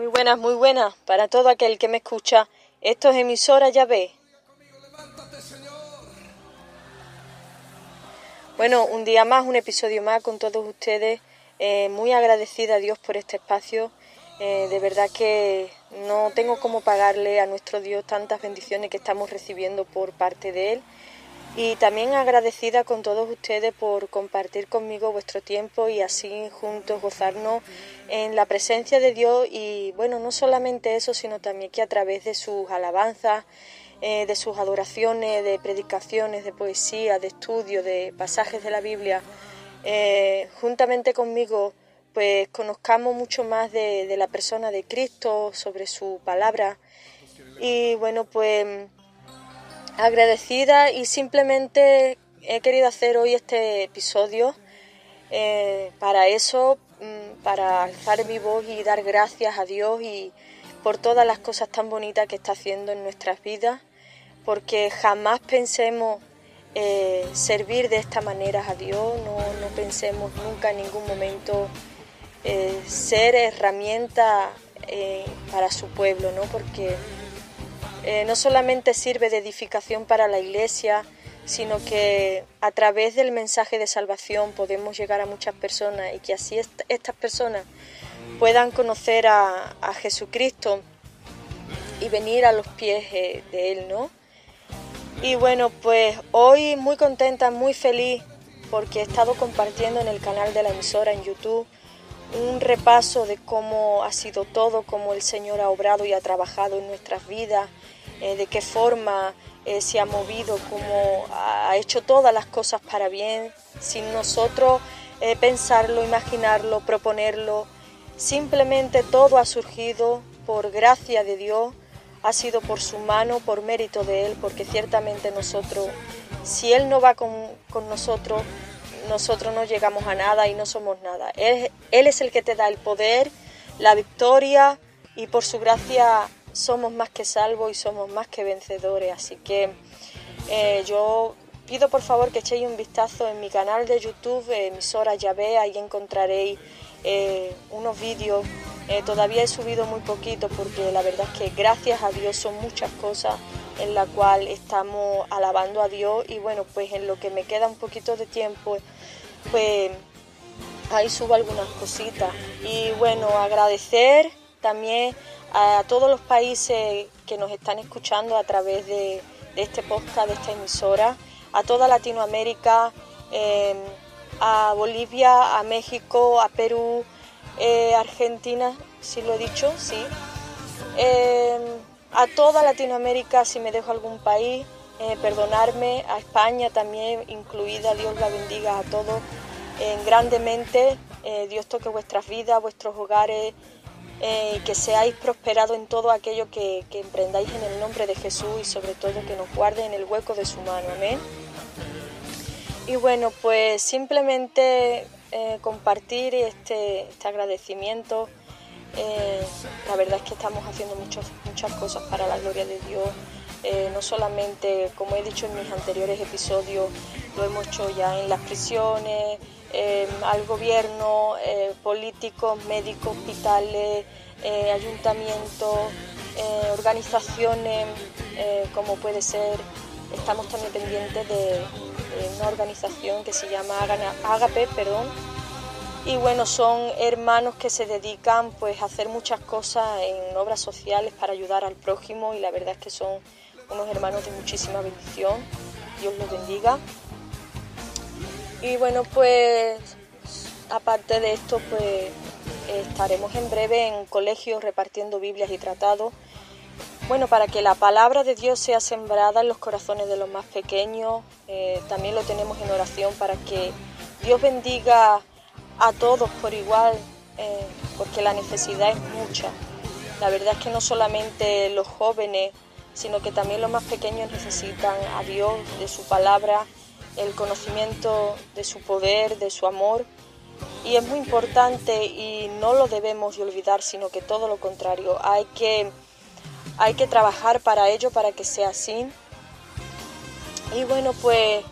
Muy buenas, muy buenas para todo aquel que me escucha. Esto es emisora ya ve. Bueno, un día más, un episodio más con todos ustedes. Eh, muy agradecida a Dios por este espacio. Eh, de verdad que no tengo cómo pagarle a nuestro Dios tantas bendiciones que estamos recibiendo por parte de Él. Y también agradecida con todos ustedes por compartir conmigo vuestro tiempo y así juntos gozarnos en la presencia de Dios y bueno, no solamente eso, sino también que a través de sus alabanzas, eh, de sus adoraciones, de predicaciones, de poesía, de estudio, de pasajes de la Biblia, eh, juntamente conmigo, pues conozcamos mucho más de, de la persona de Cristo, sobre su palabra. Y bueno, pues agradecida y simplemente he querido hacer hoy este episodio eh, para eso, mm, para alzar mi voz y dar gracias a Dios y por todas las cosas tan bonitas que está haciendo en nuestras vidas, porque jamás pensemos eh, servir de esta manera a Dios, no, no pensemos nunca en ningún momento eh, ser herramienta para su pueblo, ¿no? porque eh, no solamente sirve de edificación para la iglesia, sino que a través del mensaje de salvación podemos llegar a muchas personas y que así estas personas puedan conocer a, Jesucristo y venir a los pies eh, de Él, ¿no? Y bueno, pues hoy muy contenta, muy feliz porque he estado compartiendo en el canal de la emisora en YouTube un repaso de cómo ha sido todo, cómo el Señor ha obrado y ha trabajado en nuestras vidas, eh, de qué forma eh, se ha movido, cómo ha hecho todas las cosas para bien, sin nosotros eh, pensarlo, imaginarlo, proponerlo. Simplemente todo ha surgido por gracia de Dios, ha sido por su mano, por mérito de Él, porque ciertamente nosotros, si Él no va con, con nosotros, nosotros no llegamos a nada y no somos nada. Él, él es el que te da el poder, la victoria y por su gracia somos más que salvos y somos más que vencedores. Así que eh, yo pido por favor que echéis un vistazo en mi canal de YouTube, emisora Yahvé, ahí encontraréis eh, unos vídeos. Eh, todavía he subido muy poquito porque la verdad es que gracias a Dios son muchas cosas en la cual estamos alabando a Dios y bueno, pues en lo que me queda un poquito de tiempo, pues ahí subo algunas cositas. Y bueno, agradecer también a todos los países que nos están escuchando a través de, este podcast, de esta emisora, a toda Latinoamérica, em, a Bolivia, a México, a Perú, eh, Argentina, si lo he dicho, sí. Em, a toda Latinoamérica, si me dejo algún país, eh, perdonarme, a España también incluida, Dios la bendiga a todos grandemente, eh, Dios toque vuestras vidas, vuestros hogares, eh, que seáis prosperados en todo aquello que, emprendáis en el nombre de Jesús y sobre todo que nos guarde en el hueco de su mano. Amén. Y bueno, pues simplemente eh, compartir este, este agradecimiento. Eh, la verdad es que estamos haciendo muchas muchas cosas para la gloria de Dios. no solamente, como he dicho en mis anteriores episodios, lo hemos hecho ya en las prisiones, Em, al gobierno, eh, políticos, médicos, hospitales, eh, ayuntamientos, eh, organizaciones como puede ser, estamos también pendientes de, una organización que se llama Agape, perdón, y bueno, son hermanos que se dedican pues a hacer muchas cosas en obras sociales para ayudar al prójimo y la verdad es que son unos hermanos de muchísima bendición. Dios los bendiga. Y bueno, pues aparte de esto, pues estaremos en breve en colegios repartiendo Biblias y tratados. Bueno, para que la palabra de Dios sea sembrada en los corazones de los más pequeños, eh, también lo tenemos en oración para que Dios bendiga a todos por igual, eh, porque la necesidad es mucha. La verdad es que no solamente los jóvenes, sino que también los más pequeños necesitan a Dios, de su palabra el conocimiento de su poder, de su amor. Y es muy importante y no lo debemos olvidar, sino que todo lo contrario, hay que, hay que trabajar para ello, para que sea así. Y bueno, pues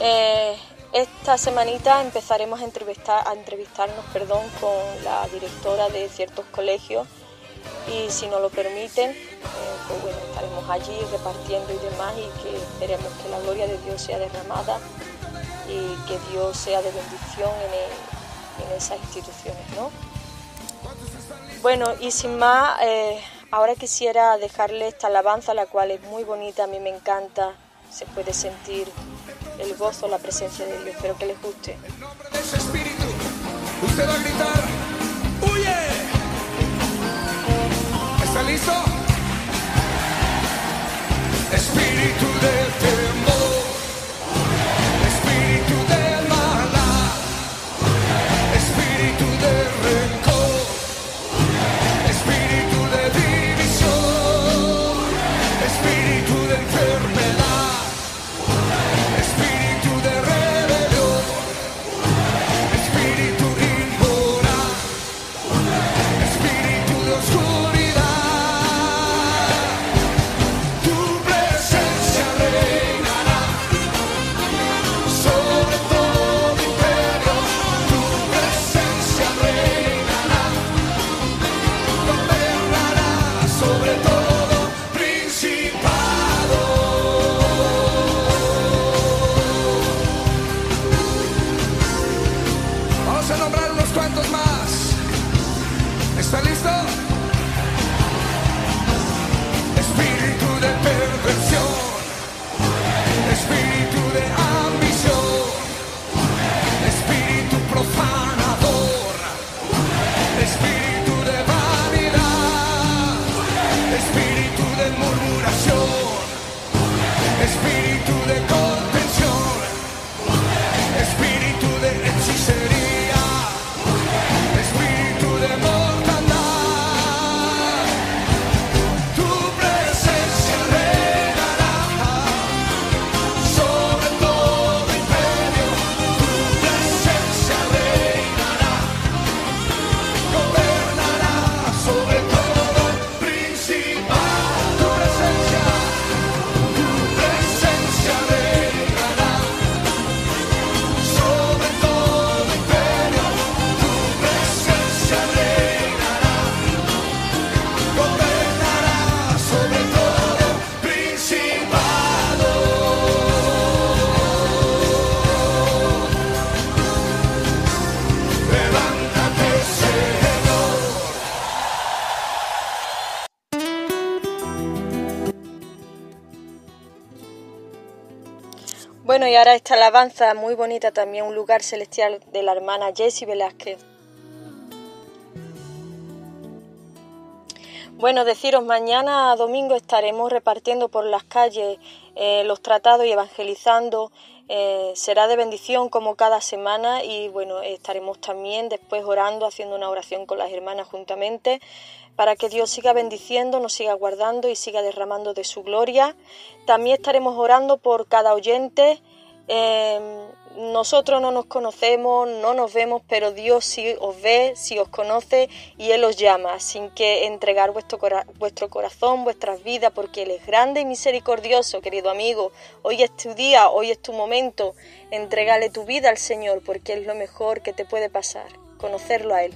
eh, esta semanita empezaremos a, entrevistar, a entrevistarnos perdón, con la directora de ciertos colegios y si nos lo permiten, eh, pues bueno, estaremos allí repartiendo y demás y que esperemos que la gloria de Dios sea derramada y que Dios sea de bendición en, esas instituciones, ¿no? Bueno, y sin más, eh, ahora quisiera dejarle esta alabanza, la cual es muy bonita, a mí me encanta, se puede sentir el gozo, la presencia de Dios. Espero que les guste. espíritu, usted va a gritar, ¡huye! ¿Está listo? Espíritu del temor, Y ahora esta alabanza muy bonita también, un lugar celestial de la hermana Jessie Velázquez. Bueno, deciros, mañana domingo estaremos repartiendo por las calles eh, los tratados y evangelizando. Eh, será de bendición como cada semana y bueno, estaremos también después orando, haciendo una oración con las hermanas juntamente para que Dios siga bendiciendo, nos siga guardando y siga derramando de su gloria. También estaremos orando por cada oyente. Eh, nosotros no nos conocemos, no nos vemos, pero Dios sí os ve, sí os conoce y Él os llama, sin que entregar vuestro corazón, vuestras vidas, porque Él es grande y misericordioso, querido amigo. Hoy es tu día, hoy es tu momento. Entrégale tu vida al Señor, porque es lo mejor que te puede pasar, conocerlo a Él.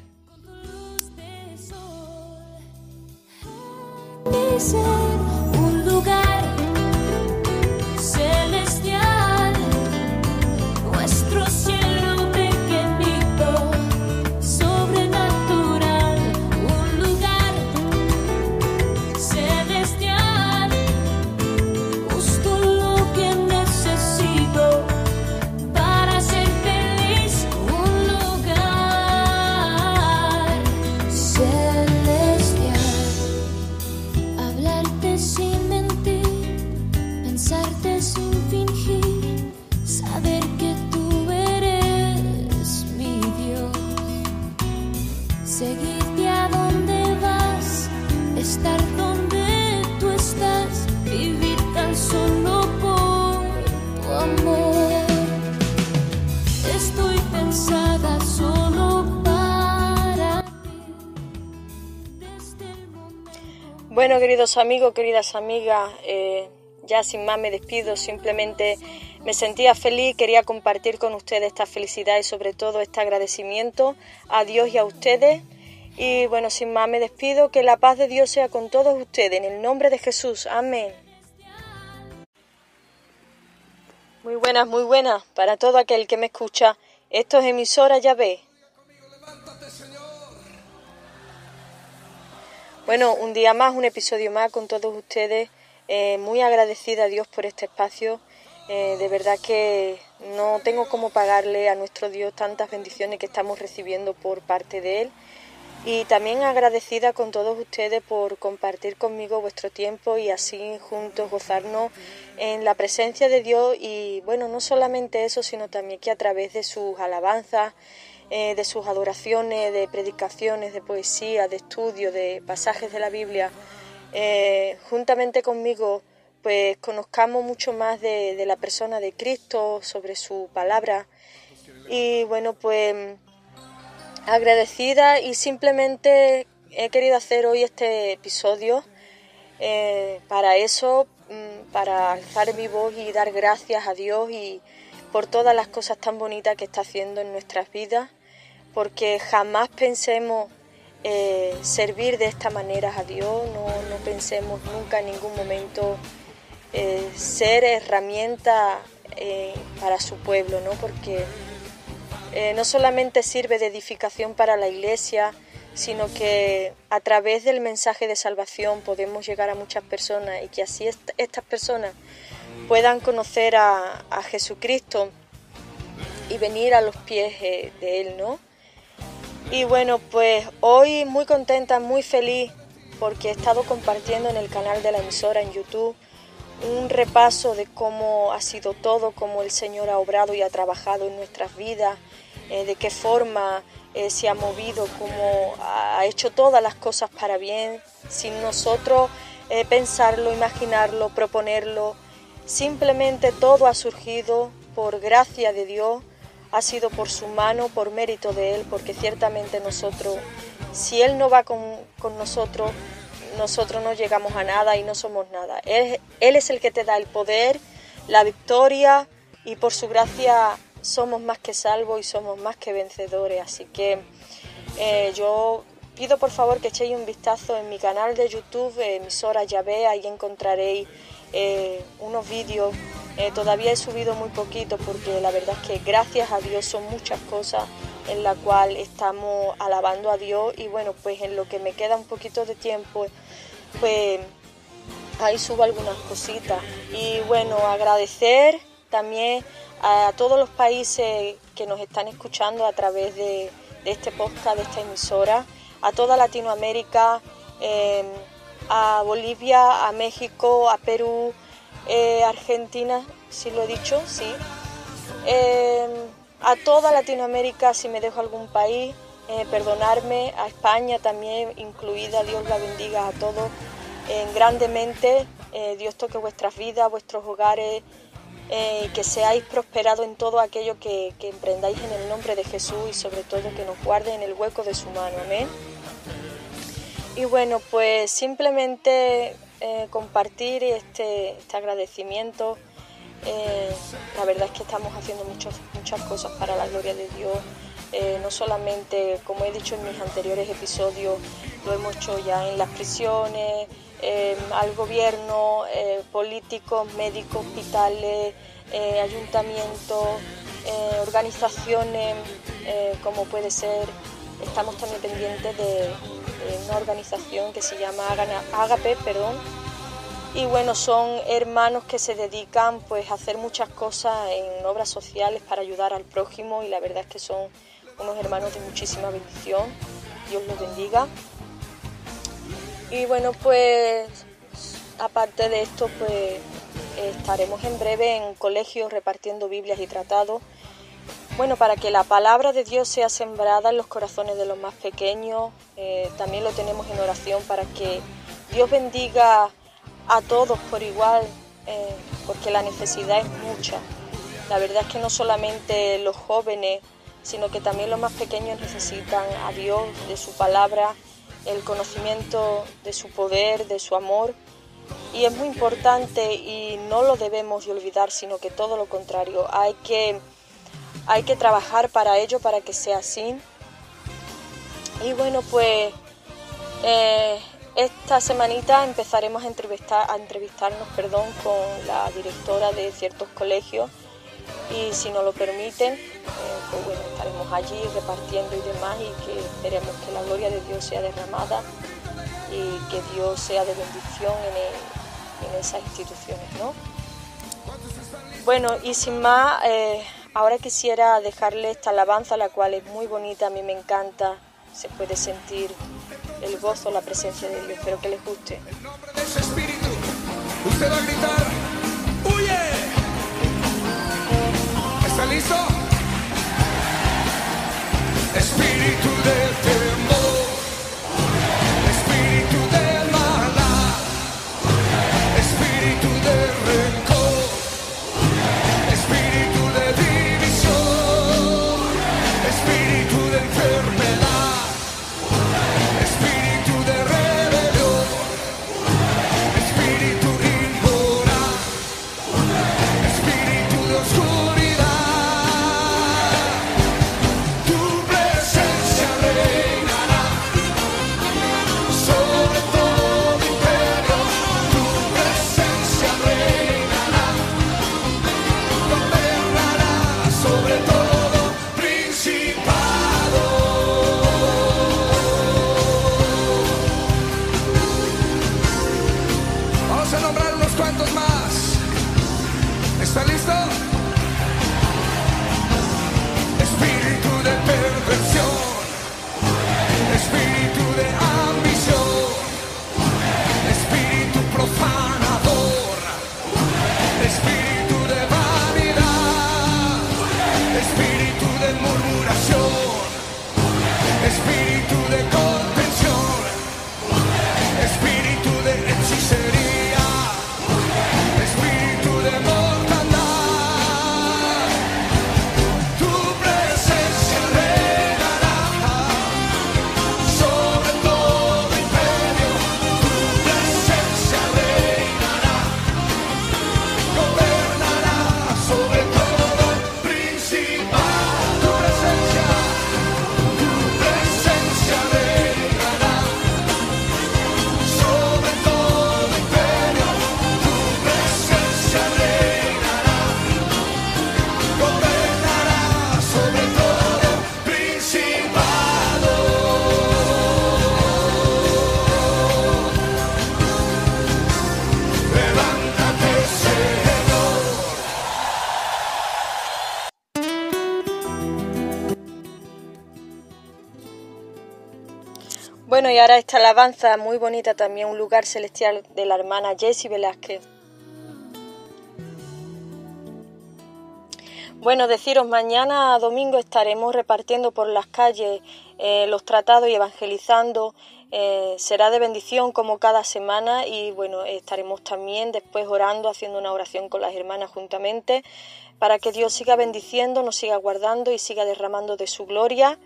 Seguirte a donde vas, estar donde tú estás, vivir tan solo por tu amor. Estoy pensada solo para Bueno, queridos amigos, queridas amigas, eh, ya sin más me despido, simplemente me sentía feliz, quería compartir con ustedes esta felicidad y sobre todo este agradecimiento a Dios y a ustedes Y bueno, sin más me despido, que la paz de Dios sea con todos ustedes, en el nombre de Jesús. Amén. Muy buenas, muy buenas para todo aquel que me escucha. Esto es emisora ve. Bueno, un día más, un episodio más con todos ustedes. Eh, muy agradecida a Dios por este espacio. Eh, de verdad que no tengo cómo pagarle a nuestro Dios tantas bendiciones que estamos recibiendo por parte de Él. Y también agradecida con todos ustedes por compartir conmigo vuestro tiempo y así juntos gozarnos en la presencia de Dios y bueno, no solamente eso, sino también que a través de sus alabanzas, eh, de sus adoraciones, de predicaciones, de poesía, de estudio, de pasajes de la Biblia, eh, juntamente conmigo, pues conozcamos mucho más de, la persona de Cristo, sobre su palabra. Y bueno, pues agradecida y simplemente he querido hacer hoy este episodio eh, para eso, mm, para alzar mi voz y dar gracias a Dios y por todas las cosas tan bonitas que está haciendo en nuestras vidas, porque jamás pensemos eh, servir de esta manera a Dios, no, no pensemos nunca en ningún momento eh, ser herramienta para su pueblo, ¿no? porque eh, no solamente sirve de edificación para la iglesia, sino que a través del mensaje de salvación podemos llegar a muchas personas y que así estas personas puedan conocer a, Jesucristo y venir a los pies eh, de Él, ¿no? Y bueno, pues hoy muy contenta, muy feliz porque he estado compartiendo en el canal de la emisora en YouTube un repaso de cómo ha sido todo, cómo el Señor ha obrado y ha trabajado en nuestras vidas, eh, de qué forma eh, se ha movido, cómo ha hecho todas las cosas para bien, sin nosotros eh, pensarlo, imaginarlo, proponerlo. Simplemente todo ha surgido por gracia de Dios, ha sido por su mano, por mérito de Él, porque ciertamente nosotros, si Él no va con, nosotros, nosotros no llegamos a nada y no somos nada. Él, es el que te da el poder, la victoria y por su gracia somos más que salvos y somos más que vencedores. Así que eh, yo pido por favor que echéis un vistazo en mi canal de YouTube, emisora Yahvé, ahí encontraréis eh, unos vídeos. Eh, todavía he subido muy poquito porque la verdad es que gracias a Dios son muchas cosas en la cual estamos alabando a Dios y bueno, pues en lo que me queda un poquito de tiempo, pues ahí subo algunas cositas. Y bueno, agradecer también a todos los países que nos están escuchando a través de, este podcast, de esta emisora, a toda Latinoamérica, em, a Bolivia, a México, a Perú, eh, Argentina, si lo he dicho, sí. Em, a toda Latinoamérica, si me dejo algún país, eh, perdonarme, a España también incluida, Dios la bendiga a todos grandemente, eh, Dios toque vuestras vidas, vuestros hogares, que seáis prosperados en todo aquello que, emprendáis en el nombre de Jesús y sobre todo que nos guarde en el hueco de su mano. Amén. Y bueno, pues simplemente eh, compartir este, este agradecimiento. Eh, la verdad es que estamos haciendo muchas muchas cosas para la gloria de Dios. no solamente, como he dicho en mis anteriores episodios, lo hemos hecho ya en las prisiones, al gobierno, eh, políticos, médicos, hospitales, eh, ayuntamientos, eh, organizaciones como puede ser, estamos también pendientes de, una organización que se llama Agape, perdón, y bueno, son hermanos que se dedican pues a hacer muchas cosas en obras sociales para ayudar al prójimo y la verdad es que son unos hermanos de muchísima bendición. Dios los bendiga. Y bueno, pues aparte de esto, pues estaremos en breve en colegios repartiendo Biblias y tratados. Bueno, para que la palabra de Dios sea sembrada en los corazones de los más pequeños, eh, también lo tenemos en oración para que Dios bendiga a todos por igual, eh, porque la necesidad es mucha. La verdad es que no solamente los jóvenes, sino que también los más pequeños necesitan a Dios, de su palabra el conocimiento de su poder, de su amor. Y es muy importante y no lo debemos olvidar, sino que todo lo contrario. Hay que, hay que trabajar para ello, para que sea así. Y bueno, pues eh, esta semanita empezaremos a, entrevistar, a entrevistarnos perdón, con la directora de ciertos colegios y si nos lo permiten, eh, pues bueno, estaremos allí repartiendo y demás y que esperemos que la gloria de Dios sea derramada y que Dios sea de bendición en, esas instituciones, ¿no? Bueno, y sin más, eh, ahora quisiera dejarle esta alabanza, la cual es muy bonita, a mí me encanta, se puede sentir el gozo, la presencia de Dios. Espero que les guste. En nombre de ese espíritu, usted va a gritar, ¡huye! ¿Está listo? Espíritu del temor, Bueno, y ahora esta alabanza muy bonita también, un lugar celestial de la hermana Jessie Velázquez. Bueno, deciros, mañana domingo estaremos repartiendo por las calles eh, los tratados y evangelizando. Eh, será de bendición como cada semana y bueno, estaremos también después orando, haciendo una oración con las hermanas juntamente para que Dios siga bendiciendo, nos siga guardando y siga derramando de su gloria.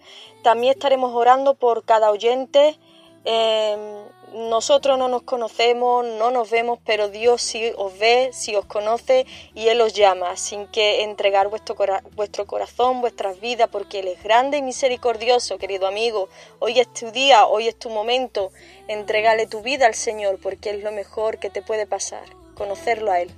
También estaremos orando por cada oyente. Eh, nosotros no nos conocemos, no nos vemos, pero Dios sí os ve, sí os conoce y Él os llama. Sin que entregar vuestro, cora- vuestro corazón, vuestras vidas, porque Él es grande y misericordioso, querido amigo. Hoy es tu día, hoy es tu momento. Entregale tu vida al Señor, porque es lo mejor que te puede pasar, conocerlo a Él.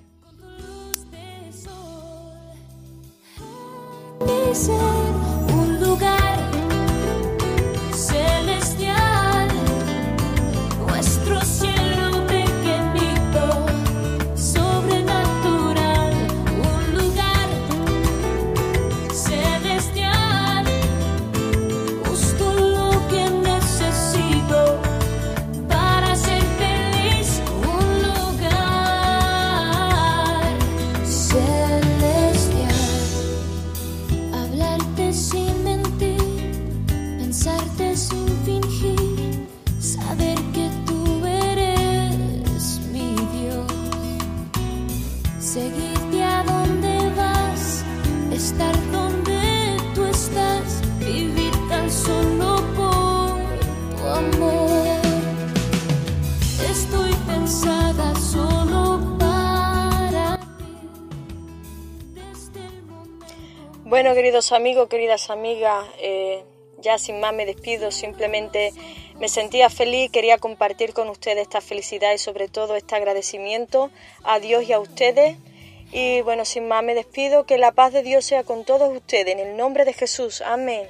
Seguirte a donde vas, estar donde tú estás, vivir tan solo por tu amor. Estoy pensada solo para ti. Desde el Bueno, queridos amigos, queridas amigas, eh, ya sin más me despido, simplemente me sentía feliz, quería compartir con ustedes esta felicidad y sobre todo este agradecimiento a Dios y a ustedes. Y bueno, sin más me despido, que la paz de Dios sea con todos ustedes, en el nombre de Jesús. Amén.